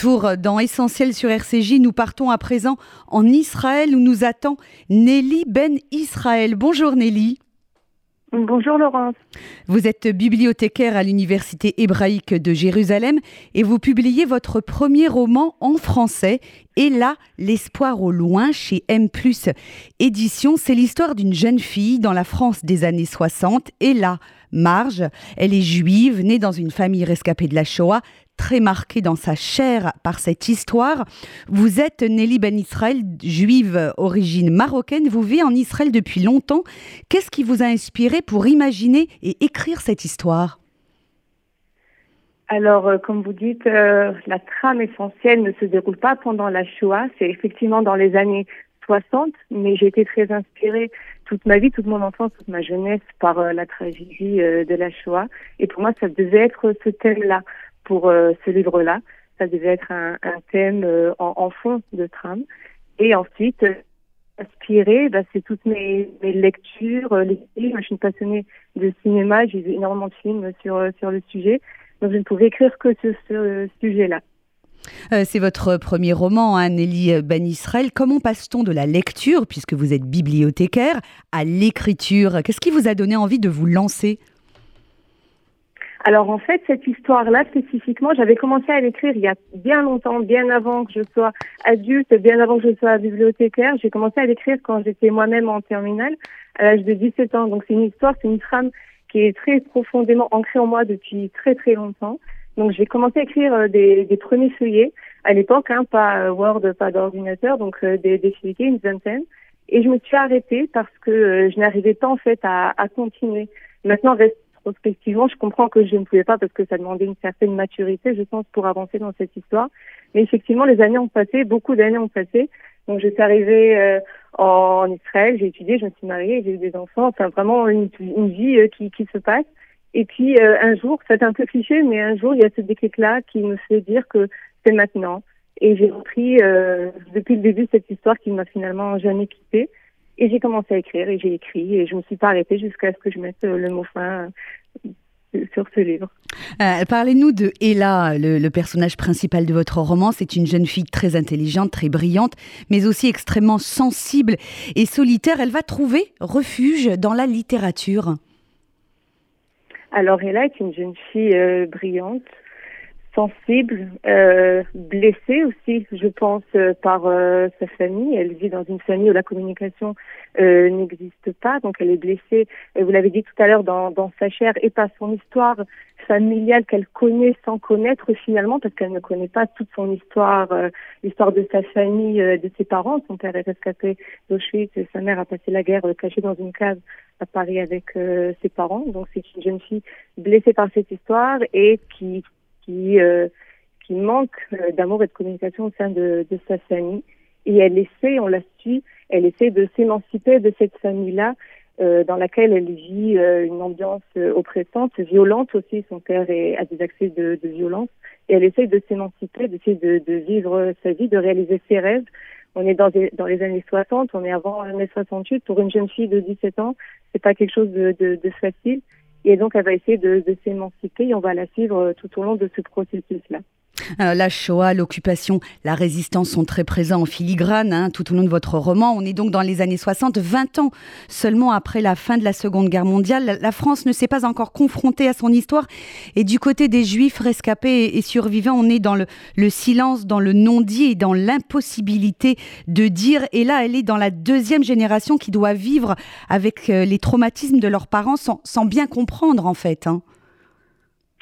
Retour dans Essentiel sur RCJ. Nous partons à présent en Israël où nous attend Nelly Ben Israël. Bonjour Nelly. Bonjour Laurence. Vous êtes bibliothécaire à l'Université hébraïque de Jérusalem et vous publiez votre premier roman en français, Et là, l'espoir au loin chez M ⁇ Édition. C'est l'histoire d'une jeune fille dans la France des années 60. Et là, Marge, elle est juive, née dans une famille rescapée de la Shoah, très marquée dans sa chair par cette histoire. Vous êtes Nelly Ben Israël, juive origine marocaine. Vous vivez en Israël depuis longtemps. Qu'est-ce qui vous a inspiré pour imaginer et écrire cette histoire? Alors, euh, comme vous dites, euh, la trame essentielle ne se déroule pas pendant la Shoah, c'est effectivement dans les années 60, mais j'ai été très inspirée toute ma vie, toute mon enfance, toute ma jeunesse par euh, la tragédie de la Shoah. Et pour moi, ça devait être ce thème-là pour ce livre-là. Ça devait être un, thème en, fond de trame. Et ensuite, inspiré, bah, c'est toutes mes, lectures, les films. Je suis une passionnée de cinéma, j'ai vu énormément de films sur, sur le sujet. Donc je ne pouvais écrire que ce, ce sujet-là. Euh, c'est votre premier roman, hein, Nelly Israël. Comment passe-t-on de la lecture, puisque vous êtes bibliothécaire, à l'écriture? Qu'est-ce qui vous a donné envie de vous lancer? Alors en fait, cette histoire-là spécifiquement, j'avais commencé à l'écrire il y a bien longtemps, bien avant que je sois adulte, bien avant que je sois bibliothécaire. J'ai commencé à l'écrire quand j'étais moi-même en terminale, à l'âge de 17 ans. Donc c'est une histoire, c'est une trame qui est très profondément ancré en moi depuis très très longtemps. Donc j'ai commencé à écrire euh, des, des premiers feuillets à l'époque, hein, pas euh, Word, pas d'ordinateur, donc euh, des, des feuillets, une vingtaine. Et je me suis arrêtée parce que je n'arrivais pas en fait à, à continuer. Maintenant, rétrospectivement, je comprends que je ne pouvais pas parce que ça demandait une certaine maturité, je pense, pour avancer dans cette histoire. Mais effectivement, les années ont passé, beaucoup d'années ont passé. Donc je suis arrivée en Israël, j'ai étudié, je me suis mariée, j'ai eu des enfants, enfin vraiment une, une vie euh, qui, qui se passe. Et puis euh, un jour, c'est un peu cliché, mais un jour il y a ce déclic-là qui me fait dire que c'est maintenant. Et j'ai repris euh, depuis le début cette histoire qui m'a finalement jamais quittée. Et j'ai commencé à écrire et j'ai écrit et je me suis pas arrêtée jusqu'à ce que je mette le mot fin sur ce livre. Euh, Parlez-nous de Ella, le, personnage principal de votre roman. C'est une jeune fille très intelligente, très brillante, mais aussi extrêmement sensible et solitaire. Elle va trouver refuge dans la littérature. Alors Ella est une jeune fille euh, brillante, sensible, euh, blessée aussi, je pense, euh, par euh, sa famille. Elle vit dans une famille où la communication euh, n'existe pas, donc elle est blessée, vous l'avez dit tout à l'heure, dans, dans, sa chair et par son histoire familiale qu'elle connaît sans connaître finalement, parce qu'elle ne connaît pas toute son histoire, euh, l'histoire de sa famille, euh, de ses parents. Son père est rescapé d'Auschwitz, sa mère a passé la guerre cachée dans une cave à Paris avec ses parents. Donc c'est une jeune fille blessée par cette histoire et qui qui qui manque d'amour et de communication au sein de, sa famille. Et elle essaie, on la suit, elle essaie de s'émanciper de cette famille-là euh, dans laquelle elle vit euh, une ambiance euh, oppressante, violente aussi. Son père a des accès de, violence et elle essaye de s'émanciper, d'essayer de, vivre sa vie, de réaliser ses rêves. On est dans, les années 60, on est avant l'année 68. Pour une jeune fille de 17 ans, c'est pas quelque chose de, facile. Et donc, elle va essayer de, de s'émanciper et on va la suivre tout au long de ce processus-là. Euh, la Shoah, l'occupation, la résistance sont très présents en filigrane hein, tout au long de votre roman. On est donc dans les années 60, 20 ans seulement après la fin de la Seconde Guerre mondiale. La France ne s'est pas encore confrontée à son histoire. Et du côté des Juifs rescapés et survivants, on est dans le, silence, dans le non-dit et dans l'impossibilité de dire. Et là, elle est dans la deuxième génération qui doit vivre avec euh, les traumatismes de leurs parents sans, bien comprendre en fait. Hein.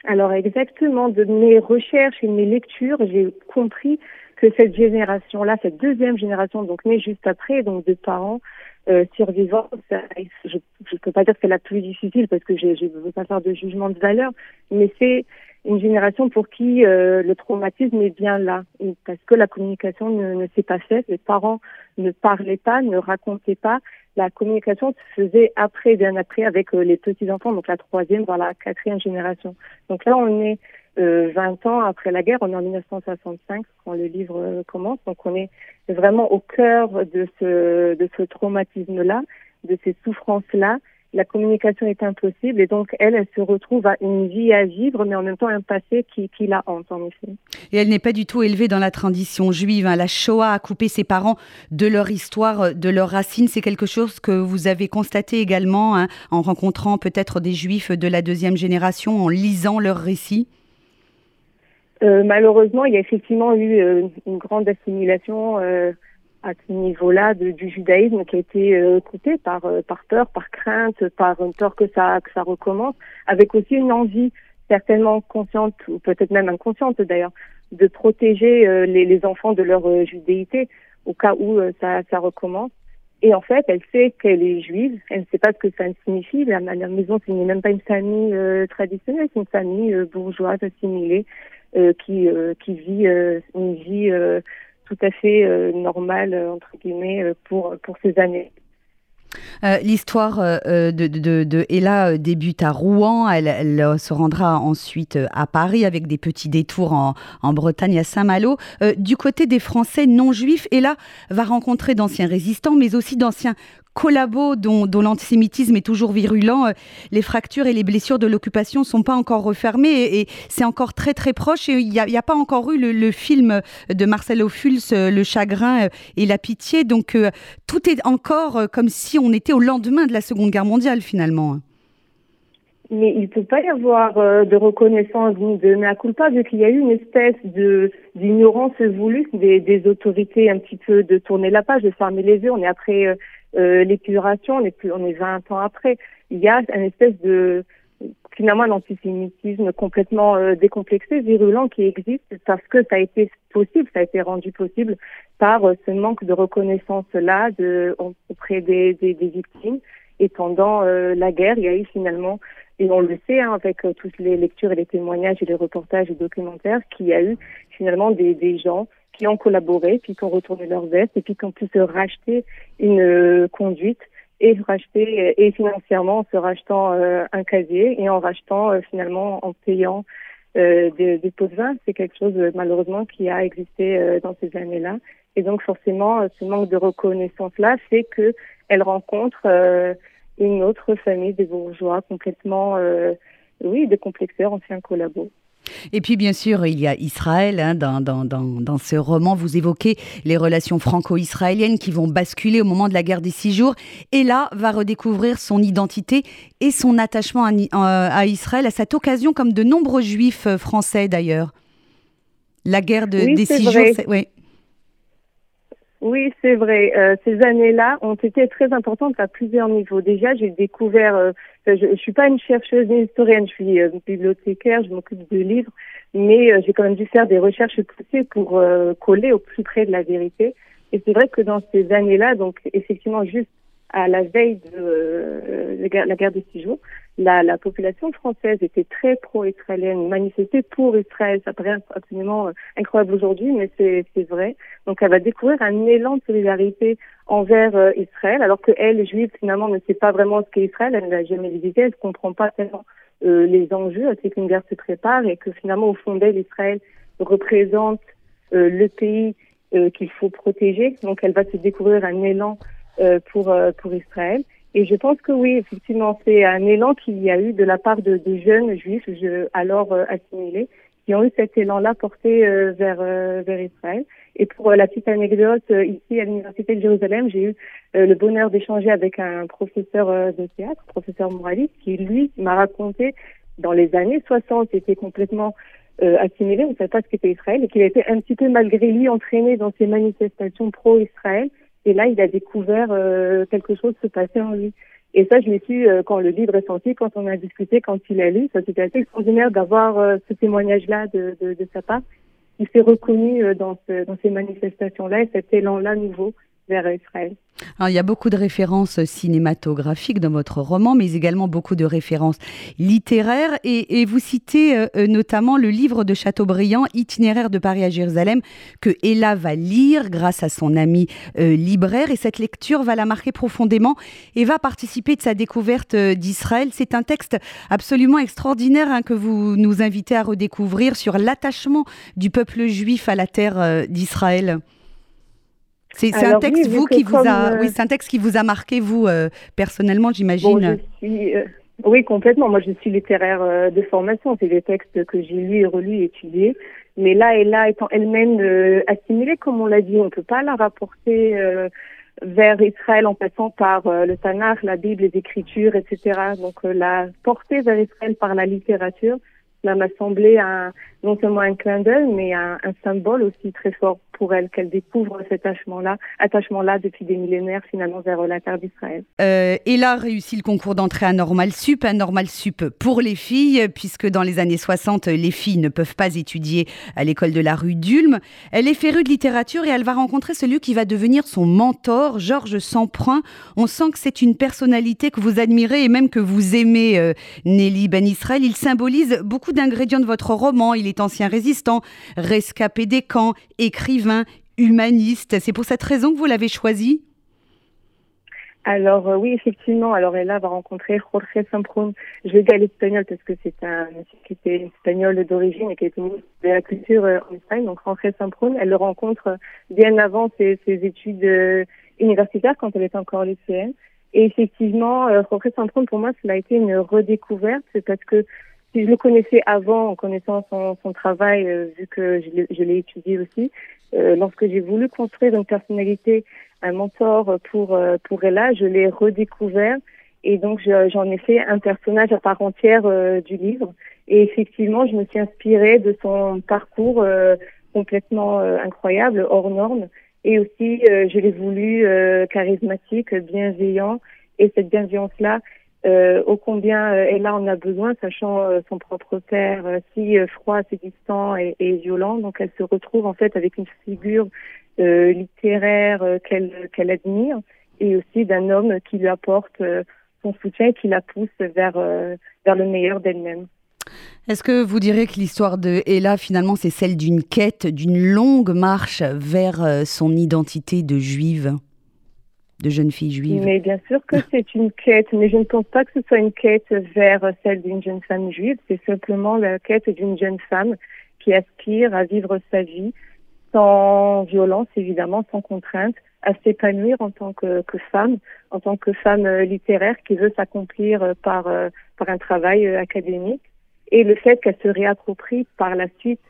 Alors exactement, de mes recherches et de mes lectures, j'ai compris que cette génération-là, cette deuxième génération, donc née juste après, donc de parents euh, survivants, je ne peux pas dire que c'est la plus difficile parce que je ne veux pas faire de jugement de valeur, mais c'est une génération pour qui euh, le traumatisme est bien là, parce que la communication ne, ne s'est pas faite, les parents ne parlaient pas, ne racontaient pas, la communication se faisait après, bien après, avec euh, les petits-enfants, donc la troisième, voire la quatrième génération. Donc là, on est euh, 20 ans après la guerre, on est en 1965 quand le livre euh, commence, donc on est vraiment au cœur de ce, de ce traumatisme-là, de ces souffrances-là, la communication est impossible et donc elle, elle se retrouve à une vie à vivre, mais en même temps un passé qui, qui la hante en effet. Et elle n'est pas du tout élevée dans la tradition juive. Hein. La Shoah a coupé ses parents de leur histoire, de leurs racines. C'est quelque chose que vous avez constaté également hein, en rencontrant peut-être des juifs de la deuxième génération, en lisant leurs récits? Euh, malheureusement, il y a effectivement eu euh, une grande assimilation. Euh, à ce niveau-là du judaïsme qui a été euh, coupé par euh, par peur, par crainte, par une peur que ça que ça recommence, avec aussi une envie certainement consciente ou peut-être même inconsciente d'ailleurs de protéger euh, les, les, enfants de leur judéité au cas où ça ça recommence. Et en fait, elle sait qu'elle est juive, elle ne sait pas ce que ça signifie. La, la maison, ce n'est même pas une famille traditionnelle, c'est une famille bourgeoise assimilée qui qui vit une vie tout à fait euh, normal, euh, entre guillemets, euh, pour, pour ces années. L'histoire de, de, de, Ella débute à Rouen. Elle, elle, se rendra ensuite à Paris avec des petits détours en, en Bretagne à Saint-Malo. du côté des Français non juifs, Ella va rencontrer d'anciens résistants, mais aussi d'anciens collabos dont, l'antisémitisme est toujours virulent, euh, les fractures et les blessures de l'occupation ne sont pas encore refermées et, c'est encore très très proche. il n'y a, pas encore eu le, film de Marcel Ophuls, euh, Le chagrin euh, et la pitié. Donc tout est encore comme si on était au lendemain de la Seconde Guerre mondiale finalement. Mais il ne peut pas y avoir de reconnaissance ni de mea culpa vu qu'il y a eu une espèce de d'ignorance voulue des, autorités un petit peu de tourner la page, de fermer les yeux. On est après euh, l'épuration, on est plus, on est 20 ans après. Il y a une espèce de finalement un antisémitisme complètement euh, décomplexé, virulent qui existe parce que ça a été possible, ça a été rendu possible par euh, ce manque de reconnaissance là de auprès des, des, des victimes. Et pendant euh, la guerre, il y a eu finalement, et on le sait hein, avec toutes les lectures et les témoignages et les reportages et documentaires, qu'il y a eu finalement des, des gens qui ont collaboré, puis qui ont retourné leur veste, et puis qui ont pu se racheter une euh, conduite et racheter euh, et financièrement en se rachetant euh, un casier et en rachetant finalement en payant des, des, pots de vin. C'est quelque chose malheureusement qui a existé dans ces années-là. Et donc forcément, ce manque de reconnaissance-là fait que elle rencontre une autre famille des bourgeois complètement, oui, décomplexés, anciens collabos. Et puis bien sûr, il y a Israël. Hein, dans, dans, dans, dans, ce roman, vous évoquez les relations franco-israéliennes qui vont basculer au moment de la guerre des six jours. Et là, va redécouvrir son identité et son attachement à, Israël à cette occasion, comme de nombreux juifs euh, français d'ailleurs. La guerre de, des six jours, oui. Oui, c'est vrai. Euh, ces années-là ont été très importantes à plusieurs niveaux. Déjà, j'ai découvert, euh, je ne suis pas une chercheuse ni historienne, je suis euh, bibliothécaire, je m'occupe de livres, mais j'ai quand même dû faire des recherches poussées pour coller au plus près de la vérité. Et c'est vrai que dans ces années-là, donc effectivement, juste à la veille de la guerre de six jours, la, la population française était très pro-israélienne, manifestait pour Israël. Ça paraît absolument euh, incroyable aujourd'hui, mais c'est vrai. Donc elle va découvrir un élan de solidarité envers euh, Israël, alors que elle, juive, finalement, ne sait pas vraiment ce qu'est Israël. Elle n'a jamais visité, elle ne comprend pas tellement euh, les enjeux. Elle sait qu'une guerre se prépare et que finalement, au fond d'elle, Israël représente le pays qu'il faut protéger. Donc elle va se découvrir un élan pour, pour Israël. Et je pense que oui, effectivement, c'est un élan qu'il y a eu de la part de, jeunes juifs, je, alors euh, assimilés, qui ont eu cet élan-là porté euh, vers, euh, vers Israël. Et pour la petite anecdote, ici à l'Université de Jérusalem, j'ai eu le bonheur d'échanger avec un professeur de théâtre, professeur moraliste, qui lui m'a raconté dans les années 60, était complètement assimilé, on ne savait pas ce qu'était Israël, et qu'il était un petit peu malgré lui entraîné dans ces manifestations pro-Israël et là, il a découvert euh, quelque chose se passer en lui. Et ça, je l'ai su euh, quand le livre est sorti, quand on a discuté, quand il a lu. Ça, c'était assez extraordinaire d'avoir euh, ce témoignage-là de, de, de, sa part. Il s'est reconnu dans, ce, dans ces manifestations-là et cet élan-là nouveau il y a beaucoup de références cinématographiques dans votre roman, mais également beaucoup de références littéraires. Et, vous citez euh, euh, notamment le livre de Chateaubriand, Itinéraire de Paris à Jérusalem, que Ella va lire grâce à son ami euh, libraire. Et cette lecture va la marquer profondément et va participer de sa découverte d'Israël. C'est un texte absolument extraordinaire hein, que vous nous invitez à redécouvrir sur l'attachement du peuple juif à la terre d'Israël. C'est un texte vous qui vous a, oui, euh, c'est un texte qui vous a marqué vous euh, personnellement, j'imagine. Euh, oui, complètement. Moi, je suis littéraire de formation. C'est des textes que j'ai lus relus, étudiés. Mais là, et là, étant elle-même assimilée, comme on l'a dit, on ne peut pas la rapporter vers Israël en passant par le Tanakh, la Bible, les Écritures, etc. Donc, la porter vers Israël par la littérature, cela m'a semblé un, non seulement un clin d'œil, mais un, un, symbole aussi très fort pour elle, qu'elle découvre cet attachement-là, attachement-là depuis des millénaires finalement vers la terre d'Israël. Euh, elle a réussi le concours d'entrée à Normal Sup, un Normal Sup pour les filles, puisque dans les années 60, les filles ne peuvent pas étudier à l'école de la rue d'Ulm. Elle est férue de littérature et elle va rencontrer celui qui va devenir son mentor, Georges Samprun. On sent que c'est une personnalité que vous admirez et même que vous aimez, euh, Nelly Ben Israël. Il symbolise beaucoup d'ingrédients de votre roman. Il est ancien résistant, rescapé des camps, écrivain, humaniste. C'est pour cette raison que vous l'avez choisi? Alors euh, oui, effectivement. Alors elle va rencontrer Jorge Samprun. Je vais dire l'espagnol parce que c'est un monsieur qui était espagnol d'origine et qui était ministre de la culture euh, en Espagne. Donc Jorge Samprun, elle le rencontre bien avant ses, études euh, universitaires quand elle était encore lycéenne. Et effectivement, Jorge Samprun, pour moi, cela a été une redécouverte parce que si je le connaissais avant, en connaissant son, son travail, euh, vu que je l'ai étudié aussi, euh, lorsque j'ai voulu construire une personnalité, un mentor pour euh, pour Ella, je l'ai redécouvert. Et donc j'en ai fait un personnage à part entière euh, du livre. Et effectivement, je me suis inspirée de son parcours complètement incroyable, hors norme, et aussi je l'ai voulu charismatique, bienveillant, et cette bienveillance-là, euh, ô combien euh, elle en a besoin, sachant euh, son propre père euh, si froid, si distant et, et, violent. Donc elle se retrouve en fait avec une figure littéraire qu'elle qu'elle admire et aussi d'un homme qui lui apporte son soutien et qui la pousse vers vers le meilleur d'elle-même. Est-ce que vous direz que l'histoire de Ella, finalement, c'est celle d'une quête, d'une longue marche vers son identité de juive? De. Mais bien sûr que c'est une quête, mais je ne pense pas que ce soit une quête vers celle d'une jeune femme juive. C'est simplement la quête d'une jeune femme qui aspire à vivre sa vie sans violence, évidemment, sans contrainte, à s'épanouir en tant que, femme, en tant que femme littéraire qui veut s'accomplir par, par un travail académique. Et le fait qu'elle se réapproprie par la suite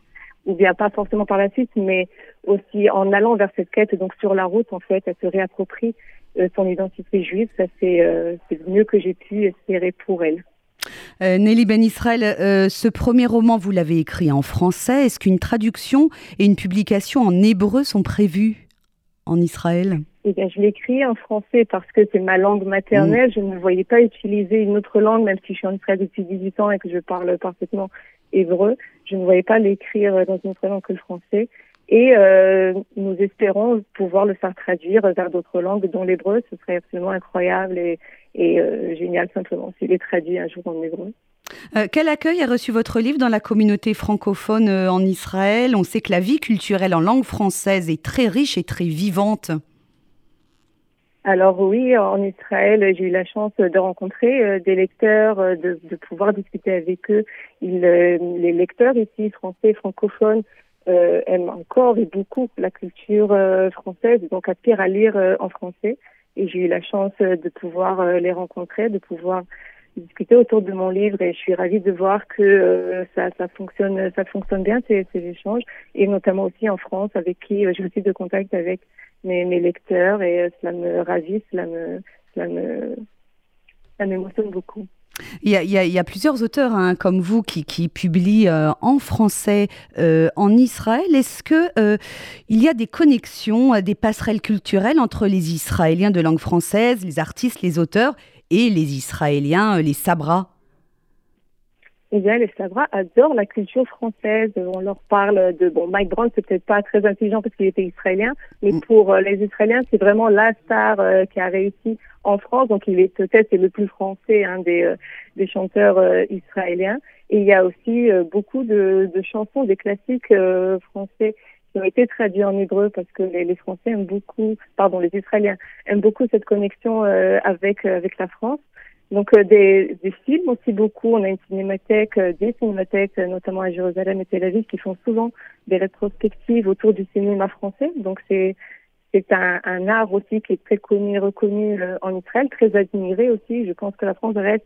ou bien pas forcément par la suite, mais aussi en allant vers cette quête, donc sur la route, en fait, elle se réapproprie son identité juive. Ça, euh, c'est le mieux que j'ai pu espérer pour elle. Euh, Nelly Ben Israël, ce premier roman, vous l'avez écrit en français. Est-ce qu'une traduction et une publication en hébreu sont prévues en Israël? Eh bien, je l'écris en français parce que c'est ma langue maternelle. Mm. Je ne voyais pas utiliser une autre langue, même si je suis en Israël depuis 18 ans et que je parle parfaitement hébreu. Je ne voyais pas l'écrire dans une autre langue que le français. Et euh, nous espérons pouvoir le faire traduire vers d'autres langues, dont l'hébreu. Ce serait absolument incroyable et, et euh, génial simplement s'il est traduit un jour en hébreu. Euh, quel accueil a reçu votre livre dans la communauté francophone en Israël? On sait que la vie culturelle en langue française est très riche et très vivante. Alors oui, en Israël, j'ai eu la chance de rencontrer des lecteurs, de, pouvoir discuter avec eux. les lecteurs ici, français, francophones, aiment encore et beaucoup la culture française, donc aspirent à lire en français. Et j'ai eu la chance de pouvoir les rencontrer, de pouvoir discuter autour de mon livre et je suis ravie de voir que euh, ça, ça fonctionne ça fonctionne bien ces, ces, échanges et notamment aussi en France avec qui euh, j'ai aussi de contact avec mes, mes lecteurs et euh, cela me ravit, cela me cela me ça m'émotionne beaucoup. Il y, a, plusieurs auteurs hein, comme vous qui, publient euh, en français euh, en Israël. Est-ce que euh, il y a des connexions, des passerelles culturelles entre les Israéliens de langue française, les artistes, les auteurs et les Israéliens, les Sabras? Eh bien, les Sabras adorent la culture française. On leur parle de bon, Mike Brown, c'est peut-être pas très intelligent parce qu'il était israélien, mais mm. pour euh, les Israéliens, c'est vraiment la star euh, qui a réussi en France. Donc, il est peut-être le plus français hein, des, des chanteurs israéliens. Et il y a aussi beaucoup de, de, chansons, des classiques français qui ont été traduits en hébreu parce que les, les, Français aiment beaucoup, pardon, les Israéliens aiment beaucoup cette connexion euh, avec euh, avec la France. Donc euh, des, films aussi beaucoup. On a une cinémathèque, des cinémathèques, notamment à Jérusalem et Tel Aviv, qui font souvent des rétrospectives autour du cinéma français. Donc c'est c'est un, art aussi qui est très connu reconnu en Israël, très admiré aussi. Je pense que la France reste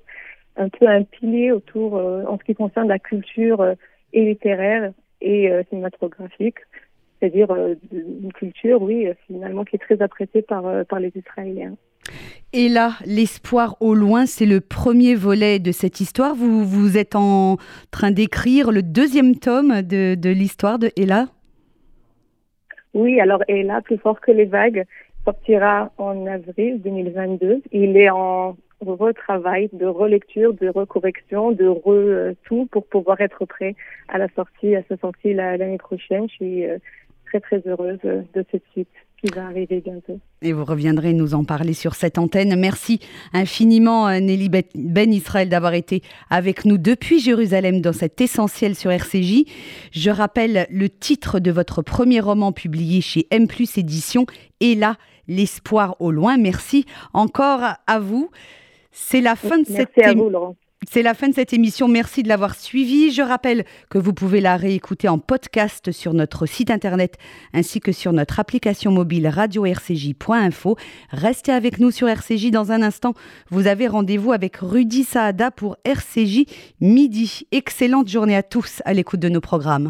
un peu un pilier autour en ce qui concerne la culture et littéraire et cinématographique c'est-à-dire euh, une culture, oui, finalement, qui est très appréciée par, euh, par les Israéliens. Et là, l'espoir au loin, c'est le premier volet de cette histoire. Vous, vous êtes en train d'écrire le deuxième tome de, de l'histoire de Ella Oui, alors Ella, plus fort que les vagues, sortira en avril 2022. Il est en retravail, de relecture, de recorrection, de re euh, tout pour pouvoir être prêt à la sortie, à sa sortie l'année prochaine. Je suis très très heureuse de ce suite qui va arriver bientôt. Et vous reviendrez nous en parler sur cette antenne. Merci infiniment Nelly Ben Israël d'avoir été avec nous depuis Jérusalem dans cet essentiel sur RCJ. Je rappelle le titre de votre premier roman publié chez M+ Édition et là l'espoir au loin. Merci encore à vous. C'est la fin de cette Merci à vous Laurent. C'est la fin de cette émission. Merci de l'avoir suivie. Je rappelle que vous pouvez la réécouter en podcast sur notre site internet ainsi que sur notre application mobile radio-rcj.info. Restez avec nous sur RCJ dans un instant. Vous avez rendez-vous avec Rudy Saada pour RCJ midi. Excellente journée à tous à l'écoute de nos programmes.